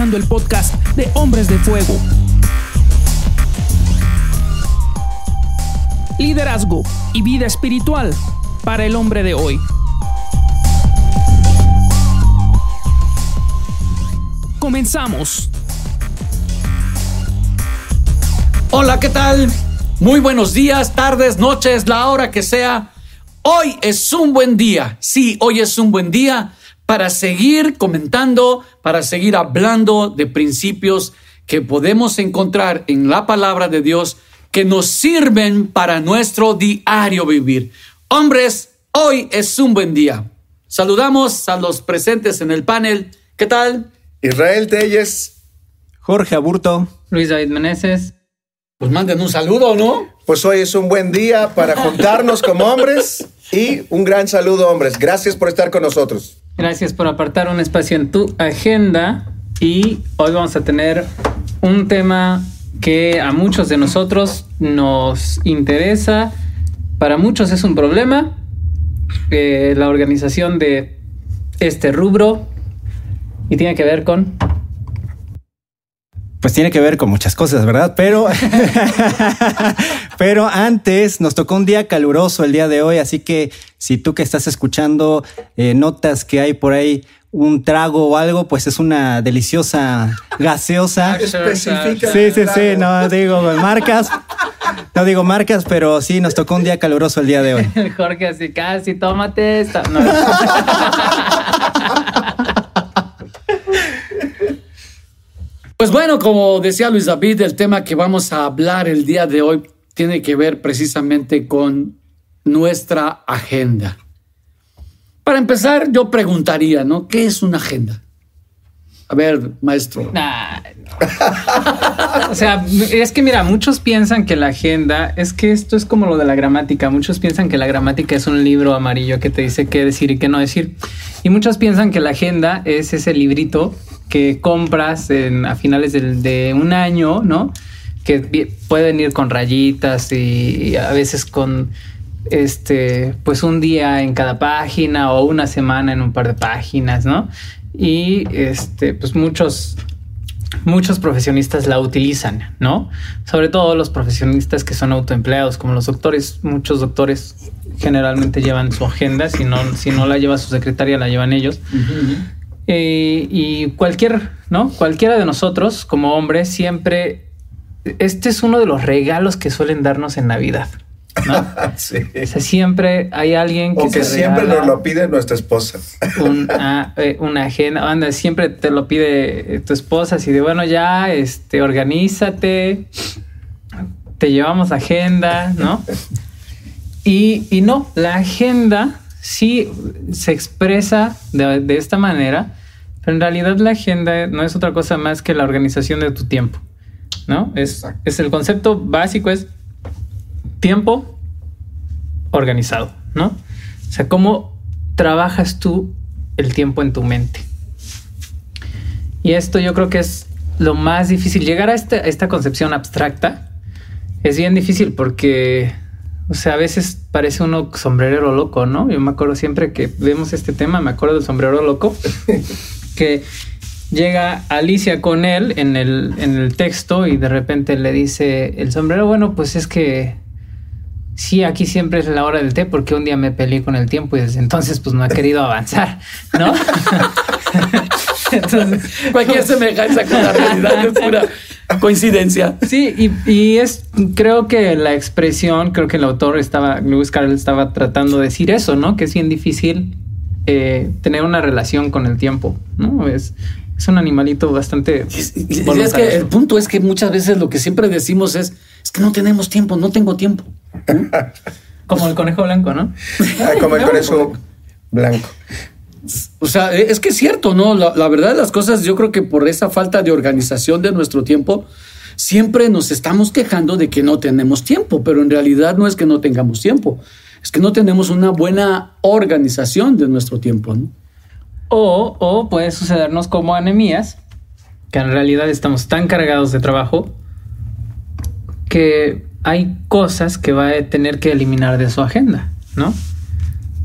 El podcast de Hombres de Fuego. Liderazgo y vida espiritual para el hombre de hoy. Comenzamos. Hola, ¿qué tal? Muy buenos días, tardes, noches, la hora que sea. Hoy es un buen día. Sí, hoy es un buen día para seguir comentando, para seguir hablando de principios que podemos encontrar en la palabra de Dios que nos sirven para nuestro diario vivir. Hombres, hoy es un buen día. Saludamos a los presentes en el panel. ¿Qué tal? Israel Telles. Jorge Aburto. Luis David Meneses. Pues manden un saludo, ¿no? Pues hoy es un buen día para juntarnos como hombres y un gran saludo, hombres. Gracias por estar con nosotros. Gracias por apartar un espacio en tu agenda y hoy vamos a tener un tema que a muchos de nosotros nos interesa. Para muchos es un problema. Eh, la organización de este rubro y tiene que ver con pues tiene que ver con muchas cosas, ¿verdad? Pero, pero antes nos tocó un día caluroso el día de hoy, así que si tú que estás escuchando eh, notas que hay por ahí un trago o algo, pues es una deliciosa gaseosa. Especifica. Sí, sí, sí, no digo marcas, no digo marcas, pero sí nos tocó un día caluroso el día de hoy. Jorge así casi, tómate esta. No. Pues bueno, como decía Luis David, el tema que vamos a hablar el día de hoy tiene que ver precisamente con nuestra agenda. Para empezar, yo preguntaría, ¿no? ¿Qué es una agenda? A ver, maestro. Nah. O sea, es que mira, muchos piensan que la agenda, es que esto es como lo de la gramática, muchos piensan que la gramática es un libro amarillo que te dice qué decir y qué no decir. Y muchos piensan que la agenda es ese librito que compras en, a finales de, un año, ¿no? Que pueden ir con rayitas y, a veces con este, pues un día en cada página o una semana en un par de páginas, ¿no? Y este, pues muchos, muchos profesionistas la utilizan, ¿no? Sobre todo los profesionistas que son autoempleados, como los doctores. Muchos doctores generalmente llevan su agenda, si no, si no la lleva su secretaria, la llevan ellos. Eh, y cualquier, ¿no? Cualquiera de nosotros, como hombres, siempre. Este es uno de los regalos que suelen darnos en Navidad, ¿no? Sí. O sea, siempre hay alguien que, O que siempre nos lo pide nuestra esposa. una, eh, una agenda. Anda, siempre te lo pide eh, tu esposa, así de bueno, ya, este, organízate, te llevamos agenda, ¿no? Y, y no, la agenda sí se expresa de, de esta manera, pero en realidad la agenda no es otra cosa más que la organización de tu tiempo, ¿no? Es, es el concepto básico, es tiempo organizado, ¿no? O sea, cómo trabajas tú el tiempo en tu mente. Y esto yo creo que es lo más difícil. Llegar a, este- a esta concepción abstracta es bien difícil porque, o sea, a veces parece uno sombrerero loco, ¿no? Yo me acuerdo siempre que vemos este tema, me acuerdo del sombrero loco, que llega Alicia con él en el, en el texto y de repente le dice, el sombrero, bueno, pues es que sí, aquí siempre es la hora del té porque un día me peleé con el tiempo y desde entonces pues no ha querido avanzar, ¿no? entonces, Cualquier semejanza con la realidad es pura coincidencia. Sí, y, y es, creo que la expresión, creo que el autor estaba, Lewis Carroll estaba tratando de decir eso, ¿no? Que es bien difícil eh, tener una relación con el tiempo, ¿no? Es, es un animalito bastante... Es que el punto es que muchas veces lo que siempre decimos es, es que no tenemos tiempo, no tengo tiempo. Como el conejo blanco, ¿no? Ah, como el conejo blanco. O sea, e, es que es cierto, ¿no? La, la verdad de las cosas, yo creo que por esa falta de organización de nuestro tiempo, siempre nos estamos quejando de que no tenemos tiempo, pero en realidad no es que no tengamos tiempo, es que no tenemos una buena organización de nuestro tiempo, ¿no? O, o puede sucedernos como anemías, que en realidad estamos tan cargados de trabajo que hay cosas que va a tener que eliminar de su agenda, ¿no?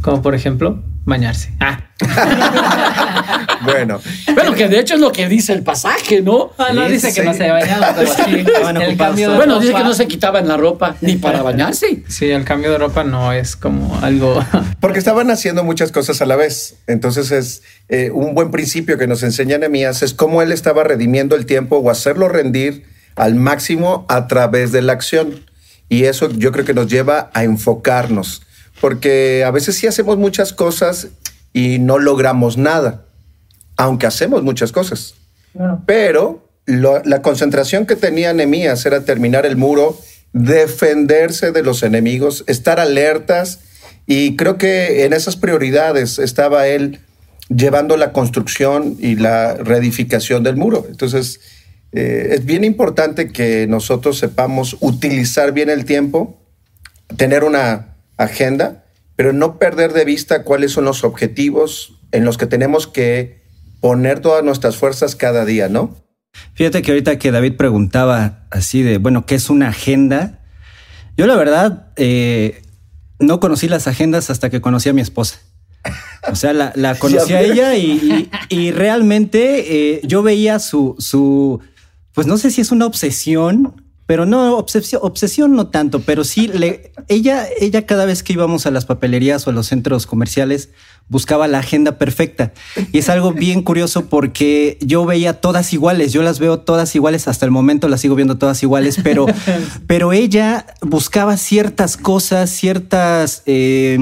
Como por ejemplo, bañarse. Ah. Bueno, Bueno, que de hecho es lo que dice el pasaje, ¿no? Ah, no Sí, dice que no se pero sí. Estaban el ocupados cambio de Bueno, dice que no se quitaban la ropa ni para bañarse. Sí, el cambio de ropa no es como algo. porque estaban haciendo muchas cosas a la vez. Entonces es eh, un buen principio que nos enseña Nehemías es cómo él estaba redimiendo el tiempo o hacerlo rendir al máximo a través de la acción. Y eso yo creo que nos lleva a enfocarnos, porque a veces sí hacemos muchas cosas y no logramos nada, aunque hacemos muchas cosas. Pero lo- la concentración que tenía Nehemías era terminar el muro, defenderse de los enemigos, estar alertas y creo que en esas prioridades estaba él llevando la construcción y la reedificación del muro. Entonces, eh, es bien importante que nosotros sepamos utilizar bien el tiempo, tener una agenda, pero no perder de vista cuáles son los objetivos en los que tenemos que poner todas nuestras fuerzas cada día, ¿no? Fíjate que ahorita que David preguntaba así de, bueno, ¿qué es una agenda? Yo la verdad eh, no conocí las agendas hasta que conocí a mi esposa. O sea, la, la conocí a ella y, y- y realmente eh, yo veía su, su, pues no sé si es una obsesión, pero no, obsesión, obsesión no tanto, pero sí, le, ella, ella cada vez que íbamos a las papelerías o a los centros comerciales buscaba la agenda perfecta. Y es algo bien curioso porque yo veía todas iguales, yo las veo todas iguales, hasta el momento las sigo viendo todas iguales, pero, pero ella buscaba ciertas cosas, ciertas, eh,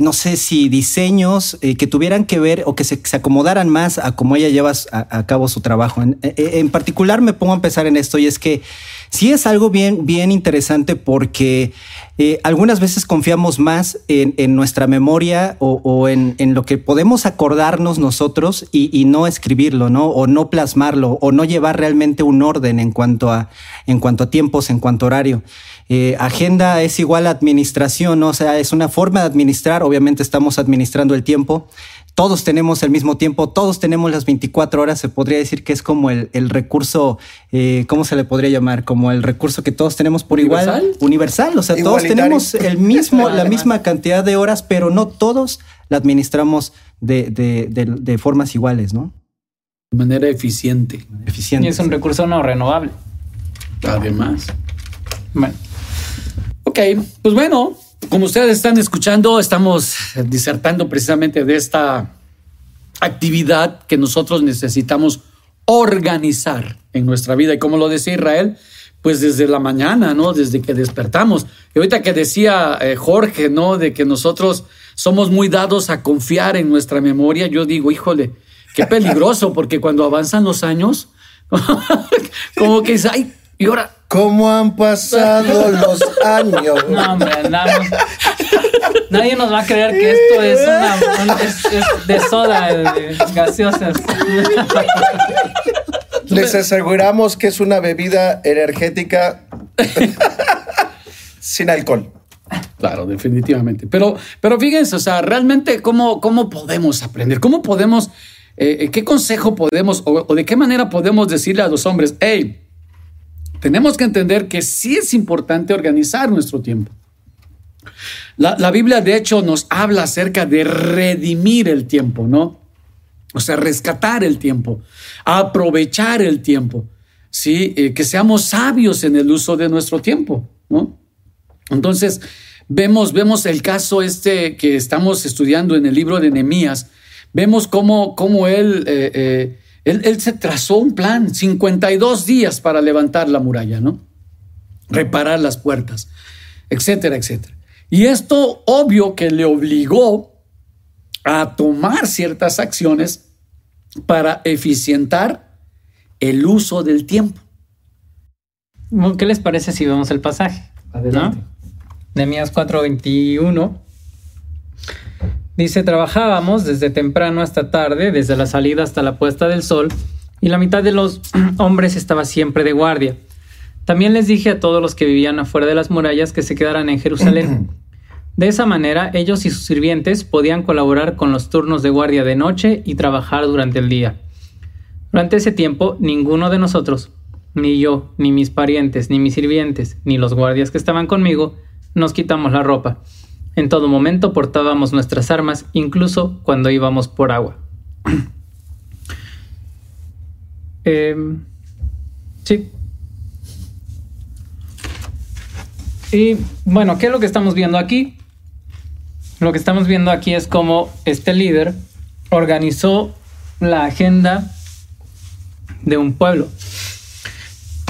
no sé si diseños eh, que tuvieran que ver o que se, se acomodaran más a cómo ella lleva a, a cabo su trabajo. En, eh, en particular me pongo a pensar en esto y es que sí es algo bien, bien interesante porque eh, algunas veces confiamos más en, en nuestra memoria o, o en, en, lo que podemos acordarnos nosotros y, y, no escribirlo, ¿no? O no plasmarlo, o no llevar realmente un orden en cuanto a, en cuanto a tiempos, en cuanto a horario. Eh, agenda es igual a administración, ¿no? o sea, es una forma de administrar, obviamente estamos administrando el tiempo. Todos tenemos el mismo tiempo, todos tenemos las 24 horas, se podría decir que es como el, el recurso, eh, ¿cómo se le podría llamar? Como el recurso que todos tenemos por ¿Universal? igual. Universal, o sea, todos tenemos el mismo, la misma cantidad de horas, pero no todos la administramos de, de, de, de formas iguales, ¿no? De manera eficiente. Eficiente. Y es un recurso no renovable. Además. Bueno, Ok, pues bueno, como ustedes están escuchando, estamos disertando precisamente de esta actividad que nosotros necesitamos organizar en nuestra vida. Y como lo decía Israel, pues desde la mañana, ¿no? Desde que despertamos. Y ahorita que decía eh, Jorge, ¿no? De que nosotros somos muy dados a confiar en nuestra memoria, yo digo, híjole, qué peligroso, porque cuando avanzan los años, como que es, ay, y ahora, ¿Cómo han pasado los años? no, hombre, andamos. Nadie nos va a creer que esto es una un- es, es de soda, de gaseosas. Les aseguramos que es una bebida energética sin alcohol. Claro, definitivamente. Pero, pero fíjense, o sea, realmente, ¿cómo, cómo podemos aprender? ¿Cómo podemos, eh, qué consejo podemos, o, o, de qué manera podemos decirle a los hombres, hey, tenemos que entender que sí es importante organizar nuestro tiempo. La, la Biblia, de hecho, nos habla acerca de redimir el tiempo, ¿no? O sea, rescatar el tiempo, aprovechar el tiempo, ¿sí? Eh, que seamos sabios en el uso de nuestro tiempo, ¿no? Entonces, vemos, vemos el caso este que estamos estudiando en el libro de Nehemías. Vemos cómo, cómo él, eh, eh, él, él, se trazó un plan, 52 días para levantar la muralla, ¿no? Reparar las puertas, etcétera, etcétera. Y esto, obvio, que le obligó a tomar ciertas acciones para eficientar el uso del tiempo. ¿Qué les parece si vemos el pasaje? Adelante. ¿No? Nehemías 4:21 dice, trabajábamos desde temprano hasta tarde, desde la salida hasta la puesta del sol, y la mitad de los hombres estaba siempre de guardia. También les dije a todos los que vivían afuera de las murallas que se quedaran en Jerusalén. De esa manera, ellos y sus sirvientes podían colaborar con los turnos de guardia de noche y trabajar durante el día. Durante ese tiempo, ninguno de nosotros, ni yo, ni mis parientes, ni mis sirvientes, ni los guardias que estaban conmigo, nos quitamos la ropa. En todo momento portábamos nuestras armas, incluso cuando íbamos por agua. Em, sí. Y bueno, ¿qué es lo que estamos viendo aquí? Lo que estamos viendo aquí es cómo este líder organizó la agenda de un pueblo.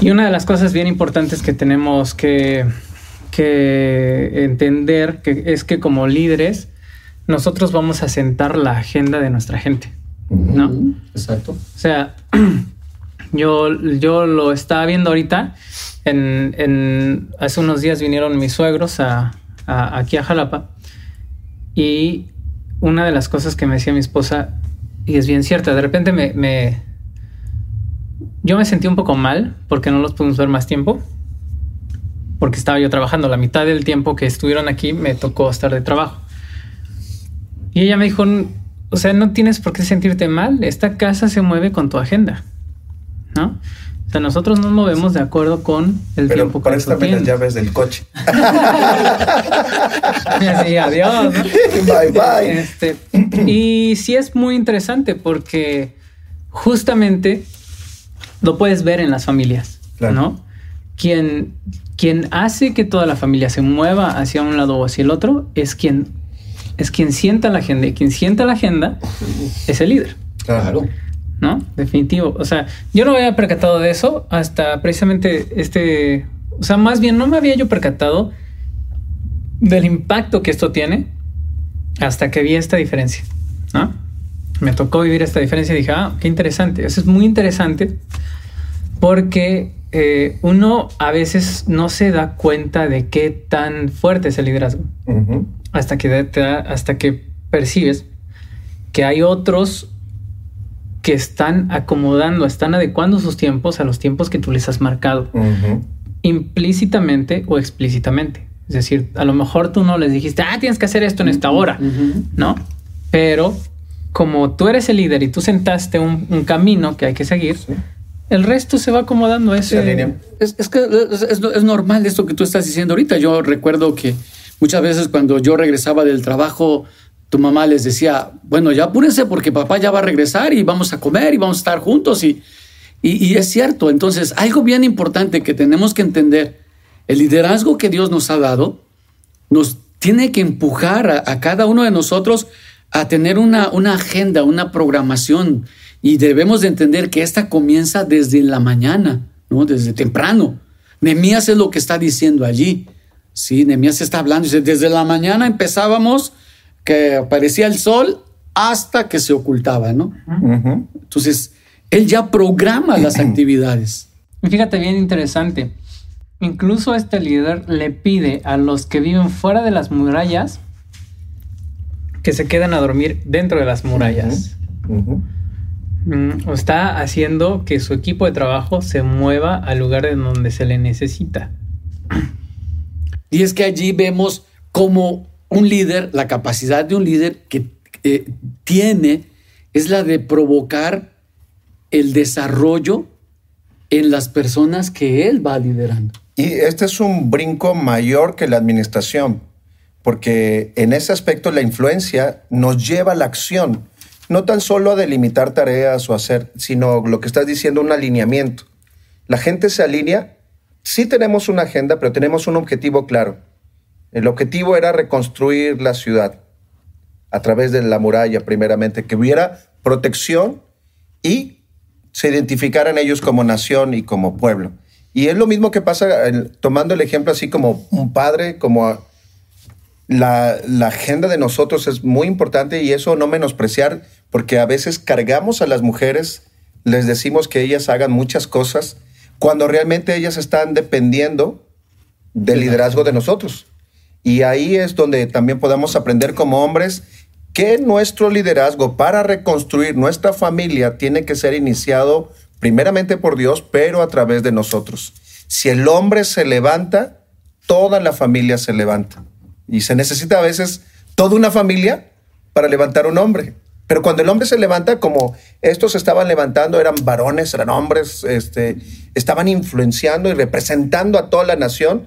Y una de las cosas bien importantes que tenemos que, que entender que es que como líderes nosotros vamos a sentar la agenda de nuestra gente, ¿no? Exacto. O sea, yo, yo lo estaba viendo ahorita. En, en- hace unos días vinieron mis suegros a, a- aquí a Jalapa. Y una de las cosas que me decía mi esposa, y es bien cierta, de repente me, me- yo me sentí un poco mal porque no los pudimos ver más tiempo. Porque estaba yo trabajando. La mitad del tiempo que estuvieron aquí me tocó estar de trabajo. Y ella me dijo, o sea, no tienes por qué sentirte mal. Esta casa se mueve con tu agenda, ¿no? O sea, nosotros nos movemos de acuerdo con el Pero tiempo que tú préstame las tienes. llaves del coche. Sí, adiós. ¿no? bye, bye. Este, y sí es muy interesante porque justamente lo puedes ver en las familias, Claro. ¿no? Quien, quien hace que toda la familia se mueva hacia un lado o hacia el otro es quien, es quien sienta la agenda y quien sienta la agenda es el líder. Claro. ¿no? Definitivo. O sea, yo no me había percatado de eso hasta precisamente este. O sea, más bien no me había yo percatado del impacto que esto tiene hasta que vi esta diferencia, ¿no? Me tocó vivir esta diferencia y dije, ah, qué interesante. Eso es muy interesante porque eh, uno a veces no se da cuenta de qué tan fuerte es el liderazgo. Hasta que te- da- hasta que percibes que hay otros que están acomodando, están adecuando sus tiempos a los tiempos que tú les has marcado, implícitamente o explícitamente. Es decir, a lo mejor tú no les dijiste, ah, tienes que hacer esto en esta hora, ¿no? Pero como tú eres el líder y tú sentaste un, un camino que hay que seguir, el resto se va acomodando a ese... Es, es que es, es- es normal esto que tú estás diciendo ahorita. Yo recuerdo que muchas veces cuando yo regresaba del trabajo, tu mamá les decía, bueno, ya apúrense porque papá ya va a regresar y vamos a comer y vamos a estar juntos. Y, y, y es cierto. Entonces, algo bien importante que tenemos que entender, el liderazgo que Dios nos ha dado nos tiene que empujar a, a cada uno de nosotros a tener una, una agenda, una programación. Y debemos de entender que esta comienza desde la mañana, ¿no? Desde temprano. Nemías es lo que está diciendo allí. Sí, Nemías está hablando. Dice, desde la mañana empezábamos que aparecía el sol hasta que se ocultaba, ¿no? Entonces, él ya programa las actividades. Y Fíjate bien interesante. Incluso este líder le pide a los que viven fuera de las murallas que se queden a dormir dentro de las murallas. Mm, o está haciendo que su equipo de trabajo se mueva al lugar en donde se le necesita. Y es que allí vemos como un líder, la capacidad de un líder que eh, tiene es la de provocar el desarrollo en las personas que él va liderando. Y este es un brinco mayor que la administración, porque en ese aspecto la influencia nos lleva a la acción, no tan solo a delimitar tareas o hacer, sino lo que estás diciendo, un alineamiento. La gente se alinea, sí tenemos una agenda, pero tenemos un objetivo claro. El objetivo era reconstruir la ciudad a través de la muralla, primeramente, que hubiera protección y se identificaran ellos como nación y como pueblo. Y es lo mismo que pasa tomando el ejemplo así como un padre, como la, la agenda de nosotros es muy importante y eso no menospreciar, porque a veces cargamos a las mujeres, les decimos que ellas hagan muchas cosas, cuando realmente ellas están dependiendo del liderazgo de nosotros. Y ahí es donde también podemos aprender como hombres que nuestro liderazgo para reconstruir nuestra familia tiene que ser iniciado primeramente por Dios, pero a través de nosotros. Si el hombre se levanta, toda la familia se levanta. Y se necesita a veces toda una familia para levantar un hombre. Pero cuando el hombre se levanta, como estos estaban levantando, eran varones, eran hombres, este, estaban influenciando y representando a toda la nación,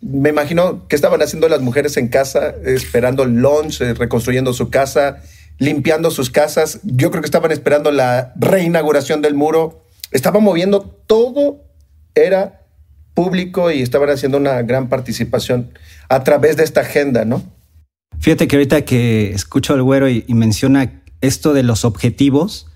me imagino que estaban haciendo las mujeres en casa, esperando el lunch, reconstruyendo su casa, limpiando sus casas. Yo creo que estaban esperando la reinauguración del muro. Estaban moviendo todo, era público y estaban haciendo una gran participación a través de esta agenda, ¿no? Fíjate que ahorita que escucho al güero y, menciona esto de los objetivos,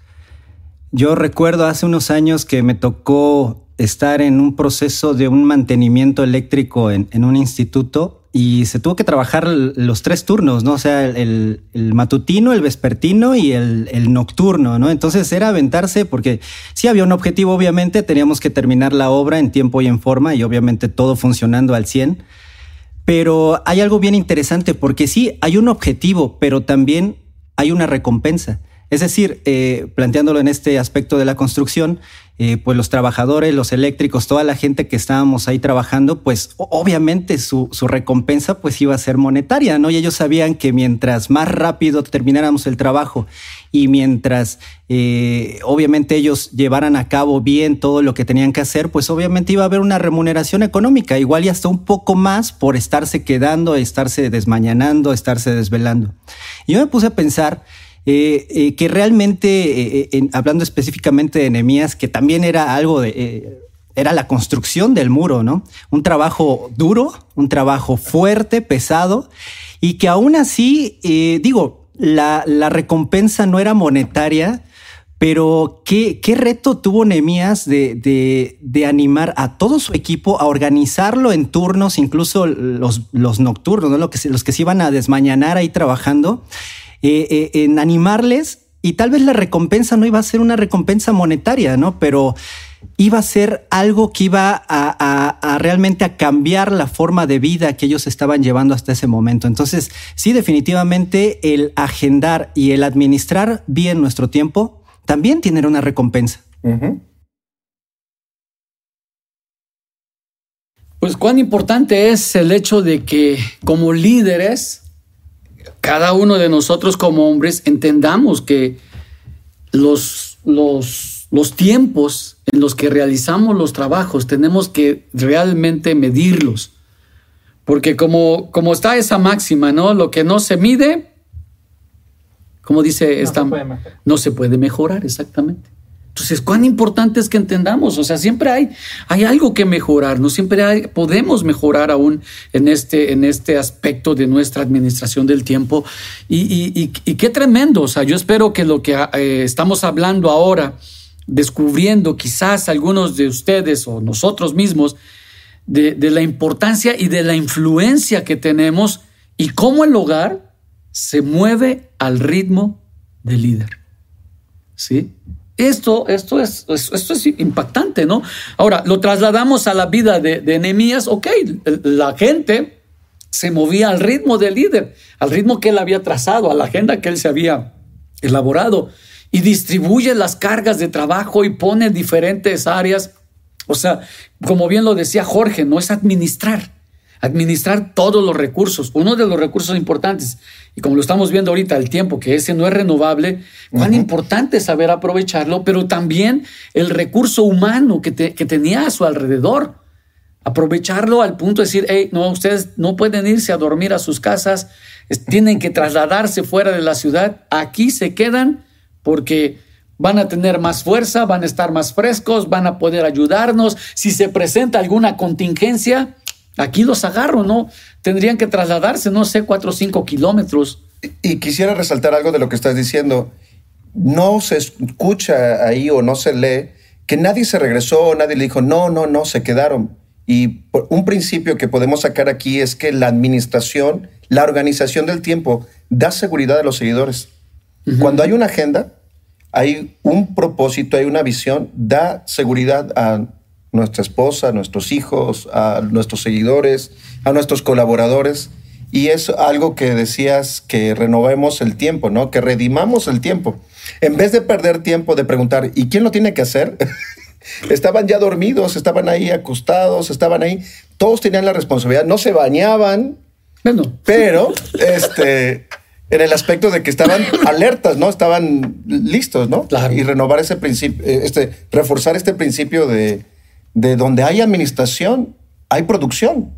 yo recuerdo hace unos años que me tocó estar en un proceso de un mantenimiento eléctrico en un instituto y se tuvo que trabajar los tres turnos, ¿no? O sea, el, matutino, el vespertino y el, el, nocturno, ¿no? Entonces era aventarse porque sí había un objetivo, obviamente, teníamos que terminar la obra en tiempo y en forma y obviamente todo funcionando al 100. Pero hay algo bien interesante porque sí, hay un objetivo, pero también hay una recompensa. Es decir, eh, planteándolo en este aspecto de la construcción, eh, pues los trabajadores, los eléctricos, toda la gente que estábamos ahí trabajando, pues obviamente su, su, recompensa pues iba a ser monetaria, ¿no? Y ellos sabían que mientras más rápido termináramos el trabajo y mientras eh, obviamente ellos llevaran a cabo bien todo lo que tenían que hacer, pues obviamente iba a haber una remuneración económica, igual y hasta un poco más por estarse quedando, estarse desmañanando, estarse desvelando. Y yo me puse a pensar, eh, eh, que realmente, eh, en, hablando específicamente de Nehemías, que también era algo de, eh, era la construcción del muro, ¿no? Un trabajo duro, un trabajo fuerte, pesado, y que aún así, digo, la, la, recompensa no era monetaria, pero qué, qué reto tuvo Nehemías de, de, de, animar a todo su equipo a organizarlo en turnos, incluso los, los nocturnos, ¿no? Lo que, los que se iban a desmañanar ahí trabajando eh, eh, en animarles y tal vez la recompensa no iba a ser una recompensa monetaria, ¿no? Pero iba a ser algo que iba a, a, a, realmente a cambiar la forma de vida que ellos estaban llevando hasta ese momento. Entonces, sí, definitivamente el agendar y el administrar bien nuestro tiempo también tiene una recompensa. Uh -huh. Pues cuán importante es el hecho de que como líderes cada uno de nosotros como hombres entendamos que los, los, los tiempos en los que realizamos los trabajos tenemos que realmente medirlos. Porque como, como está esa máxima, ¿no? Lo que no se mide, como dice no esta, se no se puede mejorar, exactamente. Entonces, cuán importante es que entendamos, o sea, siempre hay, hay algo que mejorar, no siempre hay, podemos mejorar aún en este, en este aspecto de nuestra administración del tiempo. Y, y, y, y qué tremendo, o sea, yo espero que lo que eh, estamos hablando ahora, descubriendo quizás algunos de ustedes o nosotros mismos, de, de la importancia y de la influencia que tenemos y cómo el hogar se mueve al ritmo del líder. ¿Sí? Esto, esto, es, esto es impactante, ¿no? Ahora, lo trasladamos a la vida de, de Nehemías, ok, la gente se movía al ritmo del líder, al ritmo que él había trazado, a la agenda que él se había elaborado, y distribuye las cargas de trabajo y pone diferentes áreas. O sea, como bien lo decía Jorge, no es administrar administrar todos los recursos. Uno de los recursos importantes, y como lo estamos viendo ahorita, el tiempo, que ese no es renovable, cuán uh -huh. importante es saber aprovecharlo, pero también el recurso humano que, te, que, tenía a su alrededor. Aprovecharlo al punto de decir, hey, no, ustedes no pueden irse a dormir a sus casas, tienen que trasladarse fuera de la ciudad, aquí se quedan porque van a tener más fuerza, van a estar más frescos, van a poder ayudarnos. Si se presenta alguna contingencia, Aquí los agarro, ¿no? Tendrían que trasladarse, no sé, cuatro o cinco kilómetros. Y, y, quisiera resaltar algo de lo que estás diciendo. No se escucha ahí o no se lee que nadie se regresó, nadie le dijo, no, no, no, se quedaron. Y un principio que podemos sacar aquí es que la administración, la organización del tiempo, da seguridad a los seguidores. Uh -huh. Cuando hay una agenda, hay un propósito, hay una visión, da seguridad a nuestra esposa, a nuestros hijos, a nuestros seguidores, a nuestros colaboradores. Y es algo que decías que renovemos el tiempo, ¿no? Que redimamos el tiempo. En vez de perder tiempo de preguntar, ¿y quién lo tiene que hacer? estaban ya dormidos, estaban ahí acostados, estaban ahí. Todos tenían la responsabilidad, no se bañaban, bueno. pero este, en el aspecto de que estaban alertas, ¿no? Estaban listos, ¿no? Claro. Y renovar ese principio, este, reforzar este principio de, de donde hay administración, hay producción.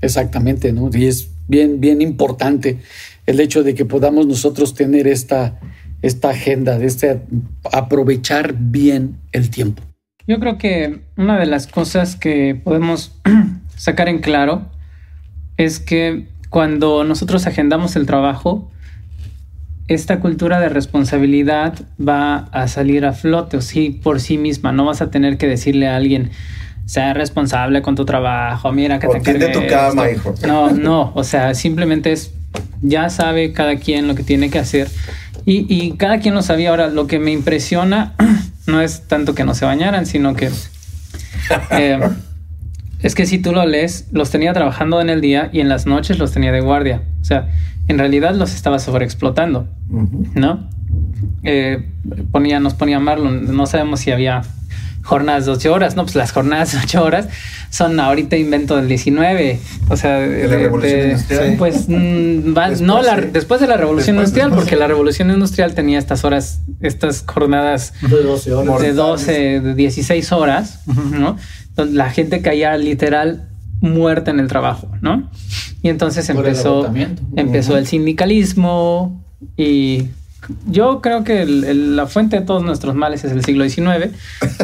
Exactamente, ¿no? Y es bien, bien importante el hecho de que podamos nosotros tener esta, esta agenda, de este aprovechar bien el tiempo. Yo creo que una de las cosas que podemos sacar en claro es que cuando nosotros agendamos el trabajo, esta cultura de responsabilidad va a salir a flote o sí por sí misma. No vas a tener que decirle a alguien, sea responsable con tu trabajo, mira que o te de tu cama, hijo. No, no, o sea, simplemente es, ya sabe cada quien lo que tiene que hacer y, y cada quien lo sabía. Ahora, lo que me impresiona no es tanto que no se bañaran, sino que... Eh, es que si tú lo lees, los tenía trabajando en el día y en las noches los tenía de guardia. O sea, en realidad los estaba sobreexplotando, ¿no? Eh, ponía, nos ponía Marlon, no sabemos si había jornadas de 8 horas, no, pues las jornadas de 8 horas son ahorita invento del 19, o sea, de, la revolución industrial. Pues mm, va, después, no, la, después de la revolución después, industrial, porque la revolución industrial tenía estas horas, estas jornadas de 12 horas, de 12, de 16 horas, uh -huh. ¿no? Donde la gente caía literal muerta en el trabajo, ¿no? Y entonces Por empezó, el empezó el sindicalismo y yo creo que el, el, la fuente de todos nuestros males es el siglo XIX.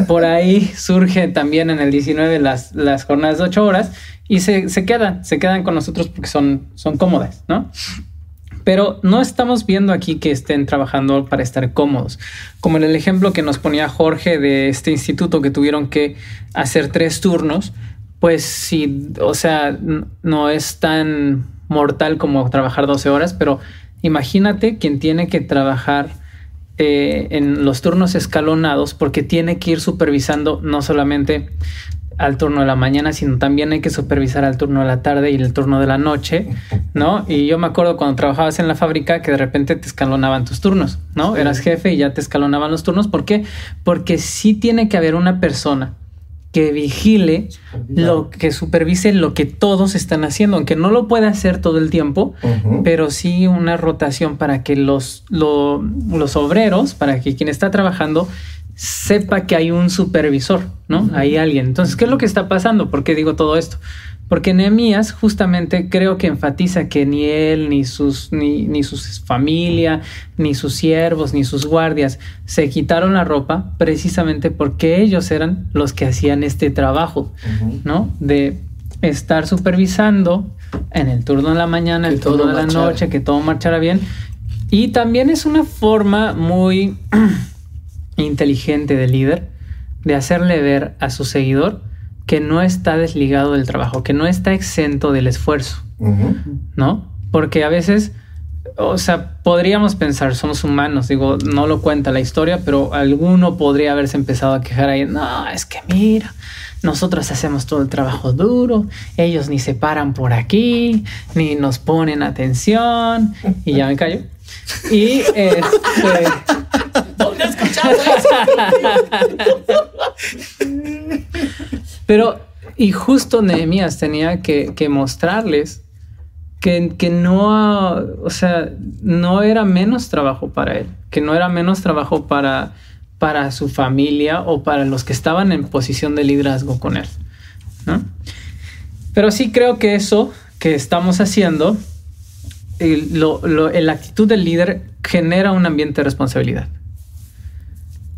Por ahí surge también en el XIX las, las jornadas de ocho horas y se, se, quedan, se quedan con nosotros porque son, son cómodas, ¿no? Pero no estamos viendo aquí que estén trabajando para estar cómodos. Como en el ejemplo que nos ponía Jorge de este instituto que tuvieron que hacer tres turnos, pues sí, o sea, no es tan mortal como trabajar 12 horas, pero imagínate quien tiene que trabajar eh, en los turnos escalonados porque tiene que ir supervisando no solamente al turno de la mañana, sino también hay que supervisar al turno de la tarde y el turno de la noche, ¿no? Y yo me acuerdo cuando trabajabas en la fábrica que de repente te escalonaban tus turnos, ¿no? Sí. Eras jefe y ya te escalonaban los turnos. ¿Por qué? Porque sí tiene que haber una persona que vigile lo que supervise lo que todos están haciendo, aunque no lo puede hacer todo el tiempo, uh -huh. pero sí una rotación para que los, lo, los obreros, para que quien está trabajando sepa que hay un supervisor, ¿no? Hay alguien. Entonces, ¿qué es lo que está pasando? ¿Por qué digo todo esto? Porque Nehemías justamente creo que enfatiza que ni él, ni sus, ni, ni su familia, ni sus siervos, ni sus guardias se quitaron la ropa precisamente porque ellos eran los que hacían este trabajo, uh -huh. ¿no? De estar supervisando en el turno de la mañana, el turno de la marchara. noche, que todo marchara bien. Y también es una forma muy inteligente de líder de hacerle ver a su seguidor que no está desligado del trabajo, que no está exento del esfuerzo, uh -huh. ¿no? Porque a veces, o sea, podríamos pensar, somos humanos, digo, no lo cuenta la historia, pero alguno podría haberse empezado a quejar ahí, no, es que mira, nosotros hacemos todo el trabajo duro, ellos ni se paran por aquí, ni nos ponen atención, y ya me callo. Y este... ¿Dónde has escuchado eso? Pero, y justo Nehemías tenía que, mostrarles que, que, no, o sea, no era menos trabajo para él, que no era menos trabajo para, para su familia o para los que estaban en posición de liderazgo con él. ¿no? Pero sí creo que eso que estamos haciendo, lo, la actitud del líder genera un ambiente de responsabilidad.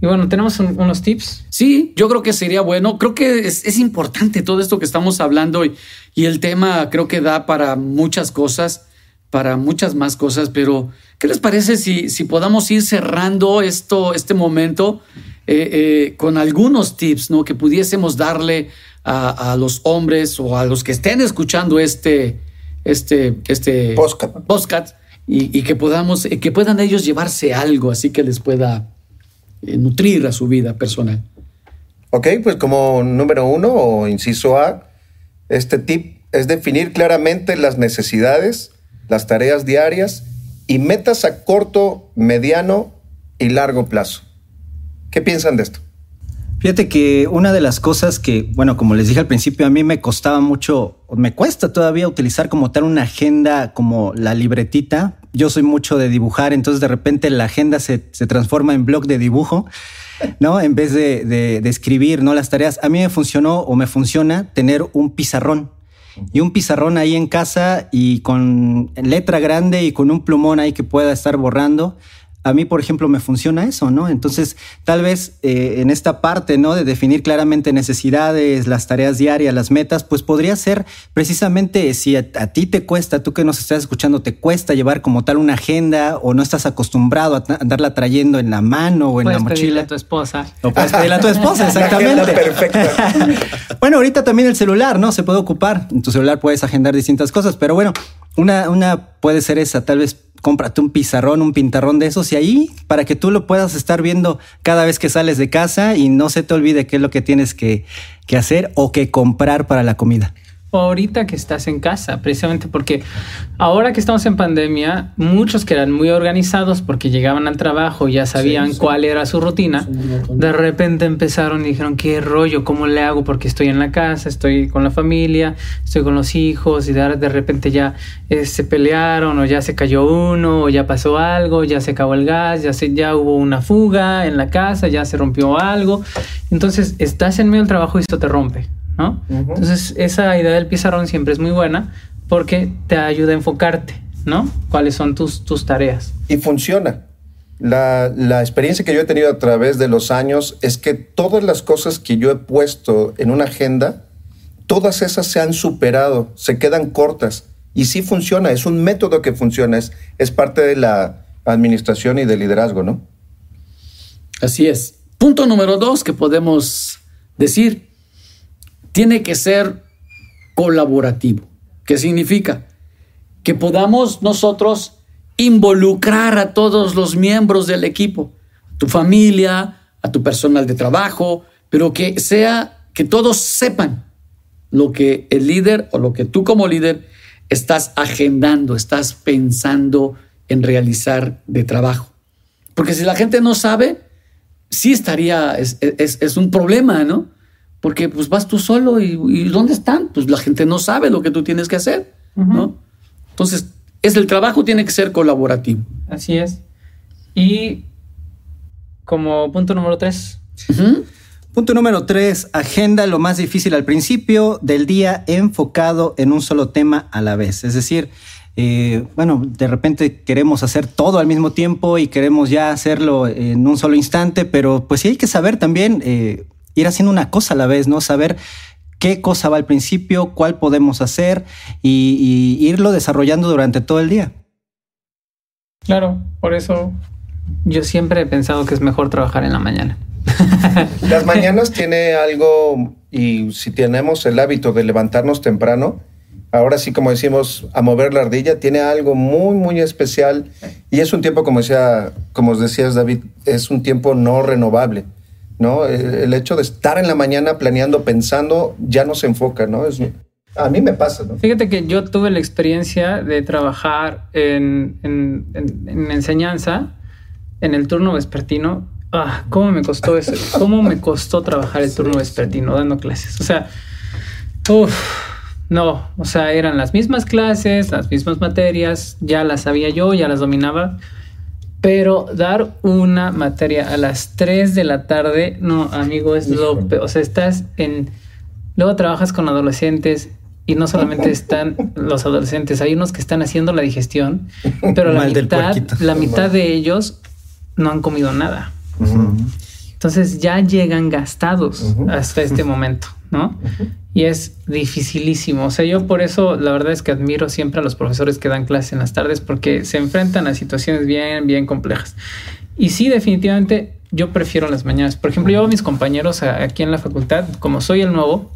Y bueno, tenemos un, unos tips. Sí, yo creo que sería bueno. Creo que es, es importante todo esto que estamos hablando y, y, el tema creo que da para muchas cosas, para muchas más cosas, pero ¿qué les parece si, si podamos ir cerrando esto, este momento eh, eh, con algunos tips ¿no? que pudiésemos darle a, a, los hombres o a los que estén escuchando este, este, este podcast, podcast y, y que, podamos, que puedan ellos llevarse algo así que les pueda nutrir a su vida personal. Ok, pues como número uno o inciso A, este tip es definir claramente las necesidades, las tareas diarias y metas a corto, mediano y largo plazo. ¿Qué piensan de esto? Fíjate que una de las cosas que, bueno, como les dije al principio, a mí me costaba mucho, me cuesta todavía utilizar como tal una agenda como la libretita. Yo soy mucho de dibujar, entonces de repente la agenda se, se transforma en blog de dibujo, ¿no? En vez de, de, de, escribir, ¿no? Las tareas. A mí me funcionó o me funciona tener un pizarrón. y un pizarrón ahí en casa y con letra grande y con un plumón ahí que pueda estar borrando a mí, por ejemplo, me funciona eso, ¿no? Entonces, tal vez eh, en esta parte, ¿no? De definir claramente necesidades, las tareas diarias, las metas, pues podría ser precisamente si a, ti te cuesta, tú que nos estás escuchando, te cuesta llevar como tal una agenda o no estás acostumbrado a andarla trayendo en la mano o en la mochila. a tu esposa. O puedes pedirle a tu esposa, exactamente. perfecta. bueno, ahorita también el celular, ¿no? Se puede ocupar. En tu celular puedes agendar distintas cosas, pero bueno, una, una puede ser esa, tal vez cómprate un pizarrón, un pintarrón de esos y ahí para que tú lo puedas estar viendo cada vez que sales de casa y no se te olvide qué es lo que tienes que, que hacer o que comprar para la comida ahorita que estás en casa, precisamente porque ahora que estamos en pandemia, muchos que eran muy organizados porque llegaban al trabajo y ya sabían cuál era su rutina, de repente empezaron y dijeron, ¿qué rollo? ¿Cómo le hago? Porque estoy en la casa, estoy con la familia, estoy con los hijos y de, de repente ya eh, se pelearon o ya se cayó uno o ya pasó algo, ya se acabó el gas, ya, se, ya hubo una fuga en la casa, ya se rompió algo. Entonces estás en medio del trabajo y esto te rompe. Entonces, esa idea del pizarrón siempre es muy buena porque te ayuda a enfocarte, ¿no? ¿Cuáles son tus, tus tareas? Y funciona. La, la, experiencia que yo he tenido a través de los años es que todas las cosas que yo he puesto en una agenda, todas esas se han superado, se quedan cortas. Y sí funciona, es un método que funciona, es, es parte de la administración y del liderazgo, ¿no? Así es. Punto número dos que podemos decir, tiene que ser colaborativo. ¿Qué significa? Que podamos nosotros involucrar a todos los miembros del equipo, a tu familia, a tu personal de trabajo, pero que sea que todos sepan lo que el líder o lo que tú como líder estás agendando, estás pensando en realizar de trabajo. Porque si la gente no sabe, sí estaría, es, es un problema, ¿no? Porque pues vas tú solo y, ¿dónde están? Pues la gente no sabe lo que tú tienes que hacer, ¿no? Entonces, es el trabajo tiene que ser colaborativo. Así es. Y como punto número tres. Punto número tres, agenda lo más difícil al principio del día enfocado en un solo tema a la vez. Es decir, eh, bueno, de repente queremos hacer todo al mismo tiempo y queremos ya hacerlo en un solo instante, pero pues sí hay que saber también eh, ir haciendo una cosa a la vez, ¿no? Saber qué cosa va al principio, cuál podemos hacer y, irlo desarrollando durante todo el día. Claro, por eso yo siempre he pensado que es mejor trabajar en la mañana. Las mañanas tiene algo, y si tenemos el hábito de levantarnos temprano, ahora sí, como decimos, a mover la ardilla, tiene algo muy, muy especial. Y es un tiempo, como decía, como decías, David, es un tiempo no renovable. ¿No? El hecho de estar en la mañana planeando, pensando, ya no se enfoca, ¿no? Es, a mí me pasa, ¿no? Fíjate que yo tuve la experiencia de trabajar en, enseñanza, en el turno vespertino. Ah, ¿cómo me costó eso? ¿Cómo me costó trabajar el turno vespertino dando clases? O sea, uff, no, o sea, eran las mismas clases, las mismas materias, ya las sabía yo, ya las dominaba pero dar una materia a las 3 de la tarde, no, amigo, es lo peor. O sea, estás en. Luego trabajas con adolescentes y no solamente están los adolescentes, hay unos que están haciendo la digestión, pero la mitad, la mitad de ellos no han comido nada. Entonces ya llegan gastados hasta este momento, ¿no? Y es dificilísimo. O sea, yo por eso la verdad es que admiro siempre a los profesores que dan clases en las tardes porque se enfrentan a situaciones bien, bien complejas. Y sí, definitivamente yo prefiero las mañanas. Por ejemplo, yo a mis compañeros aquí en la facultad, como soy el nuevo,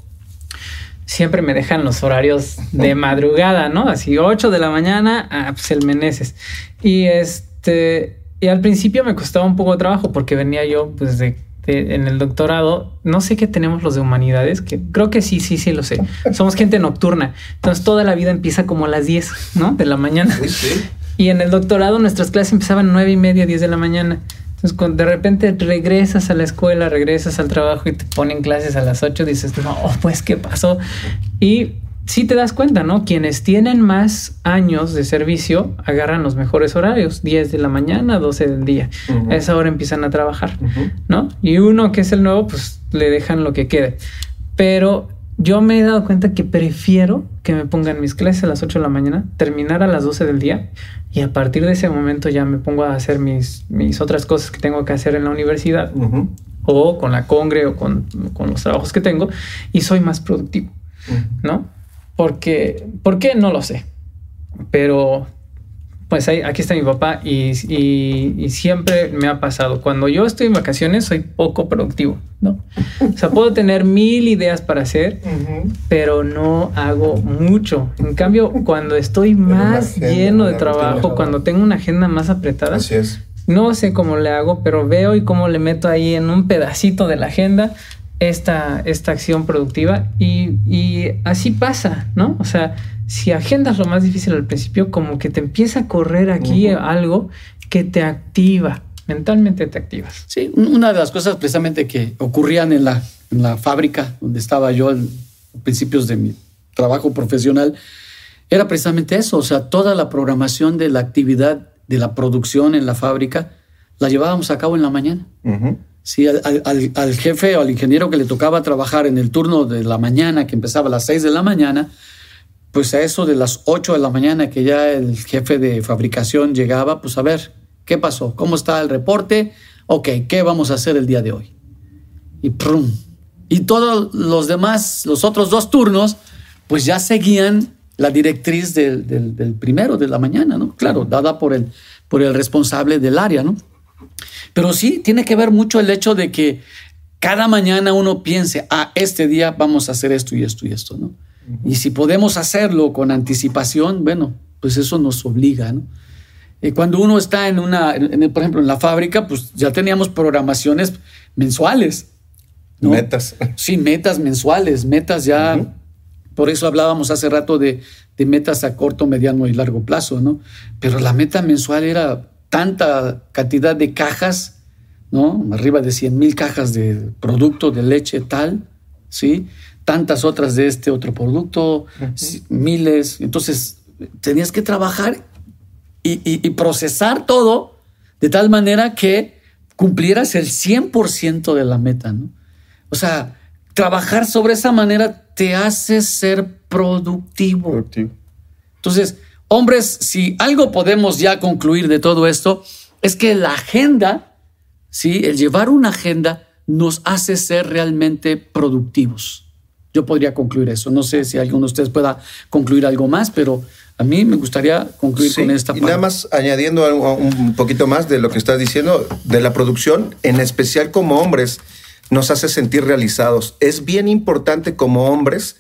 siempre me dejan los horarios de madrugada, ¿no? Así 8 de la mañana, ah, pues el Meneses. Y este, y al principio me costaba un poco de trabajo porque venía yo pues de en el doctorado, no sé qué tenemos los de humanidades, que creo que sí, sí, sí lo sé. Somos gente nocturna. Entonces toda la vida empieza como a las 10, ¿no? De la mañana. Y en el doctorado nuestras clases empezaban nueve y media, 10 de la mañana. Entonces cuando de repente regresas a la escuela, regresas al trabajo y te ponen clases a las 8, dices, no, pues ¿qué pasó? Y si te das cuenta, ¿no? Quienes tienen más años de servicio agarran los mejores horarios, 10 de la mañana, 12 del día. A esa hora empiezan a trabajar, ¿no? Y uno que es el nuevo, pues le dejan lo que quede. Pero yo me he dado cuenta que prefiero que me pongan mis clases a las 8 de la mañana, terminar a las 12 del día y a partir de ese momento ya me pongo a hacer mis, mis otras cosas que tengo que hacer en la universidad o con la congre o con, con los trabajos que tengo y soy más productivo, ¿no? Porque, ¿por qué? No lo sé. Pero, pues ahí, aquí está mi papá y, y- y siempre me ha pasado. Cuando yo estoy en vacaciones soy poco productivo, ¿no? O sea, puedo tener mil ideas para hacer, pero no hago mucho. En cambio, cuando estoy más agenda, lleno de trabajo, rutina. cuando tengo una agenda más apretada, Así es. no sé cómo le hago, pero veo y cómo le meto ahí en un pedacito de la agenda esta, esta acción productiva y, y así pasa, ¿no? O sea, si agendas lo más difícil al principio, como que te empieza a correr aquí algo que te activa, mentalmente te activas. Sí, un- una de las cosas precisamente que ocurrían en la, en la fábrica donde estaba yo en principios de mi trabajo profesional era precisamente eso, o sea, toda la programación de la actividad de la producción en la fábrica la llevábamos a cabo en la mañana. Ujú. Sí, al, al- jefe o al ingeniero que le tocaba trabajar en el turno de la mañana, que empezaba a las 6 de la mañana, pues a eso de las 8 de la mañana que ya el jefe de fabricación llegaba, pues a ver, ¿qué pasó? ¿Cómo está el reporte? Ok, ¿qué vamos a hacer el día de hoy? Y prum. Y todos los demás, los otros dos turnos, pues ya seguían la directriz del, del- del primero de la mañana, ¿no? Claro, dada por el, por el responsable del área, ¿no? Pero sí, tiene que ver mucho el hecho de que cada mañana uno piense, ah, este día vamos a hacer esto y esto y esto, ¿no? Y si podemos hacerlo con anticipación, bueno, pues eso nos obliga, ¿no? Y cuando uno está en una, en- en- por ejemplo, en la fábrica, pues ya teníamos programaciones mensuales. ¿no? Metas. Sí, metas mensuales, metas ya. Por eso hablábamos hace rato de, de metas a corto, mediano y largo plazo, ¿no? Pero la meta mensual era tanta cantidad de cajas, ¿no? Arriba de 100 mil cajas de producto de leche tal, ¿sí? Tantas otras de este otro producto, miles. Entonces, tenías que trabajar y, y- y procesar todo de tal manera que cumplieras el 100% de la meta, ¿no? O sea, trabajar sobre esa manera te hace ser productivo. Productivo. Entonces, hombres, si algo podemos ya concluir de todo esto, es que la agenda, ¿sí? el llevar una agenda nos hace ser realmente productivos. Yo podría concluir eso. No sé si alguno de ustedes pueda concluir algo más, pero a mí me gustaría concluir Sí, con esta y parte. nada más añadiendo algo- un poquito más de lo que estás diciendo, de la producción, en especial como hombres, nos hace sentir realizados. Es bien importante como hombres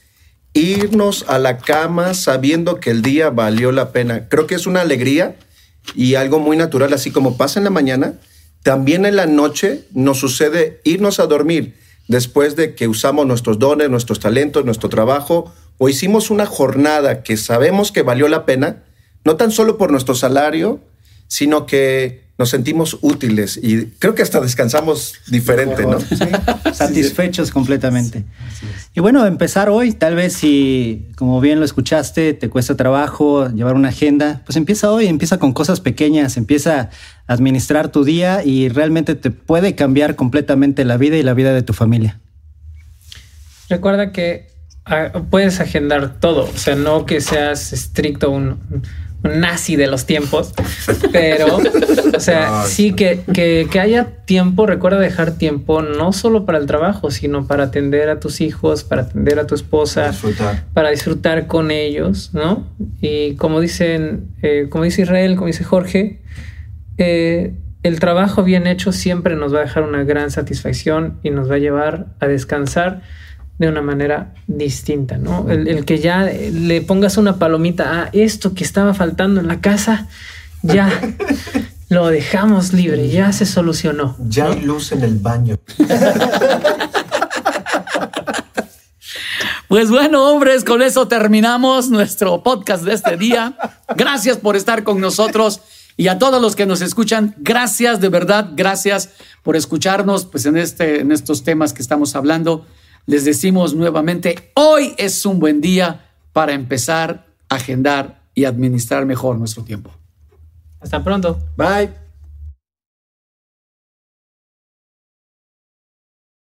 irnos a la cama sabiendo que el día valió la pena. Creo que es una alegría y algo muy natural, así como pasa en la mañana, también en la noche nos sucede irnos a dormir después de que usamos nuestros dones, nuestros talentos, nuestro trabajo o hicimos una jornada que sabemos que valió la pena, no tan solo por nuestro salario, sino que nos sentimos útiles y creo que hasta descansamos diferente, ¿no? satisfechos completamente. Y bueno, empezar hoy, tal vez si, como bien lo escuchaste, te cuesta trabajo llevar una agenda, pues empieza hoy, empieza con cosas pequeñas, empieza a administrar tu día y realmente te puede cambiar completamente la vida y la vida de tu familia. Recuerda que ah, puedes agendar todo, o sea, no que seas estricto, un, un nazi de los tiempos, pero, o sea, sí que, que, que haya tiempo, recuerda dejar tiempo no solo para el trabajo, sino para atender a tus hijos, para atender a tu esposa, Disfrutar. para disfrutar con ellos, ¿no? Y como dicen, eh, como dice Israel, como dice Jorge, eh, el trabajo bien hecho siempre nos va a dejar una gran satisfacción y nos va a llevar a descansar de una manera distinta, ¿no? El, el que ya le pongas una palomita a esto que estaba faltando en la casa, ya lo dejamos libre, ya se solucionó. Ya hay luz en el baño. Pues bueno, hombres, con eso terminamos nuestro podcast de este día. Gracias por estar con nosotros y a todos los que nos escuchan, gracias de verdad, gracias por escucharnos pues en este en estos temas que estamos hablando. Les decimos nuevamente, hoy es un buen día para empezar a agendar y administrar mejor nuestro tiempo. Hasta pronto. Bye.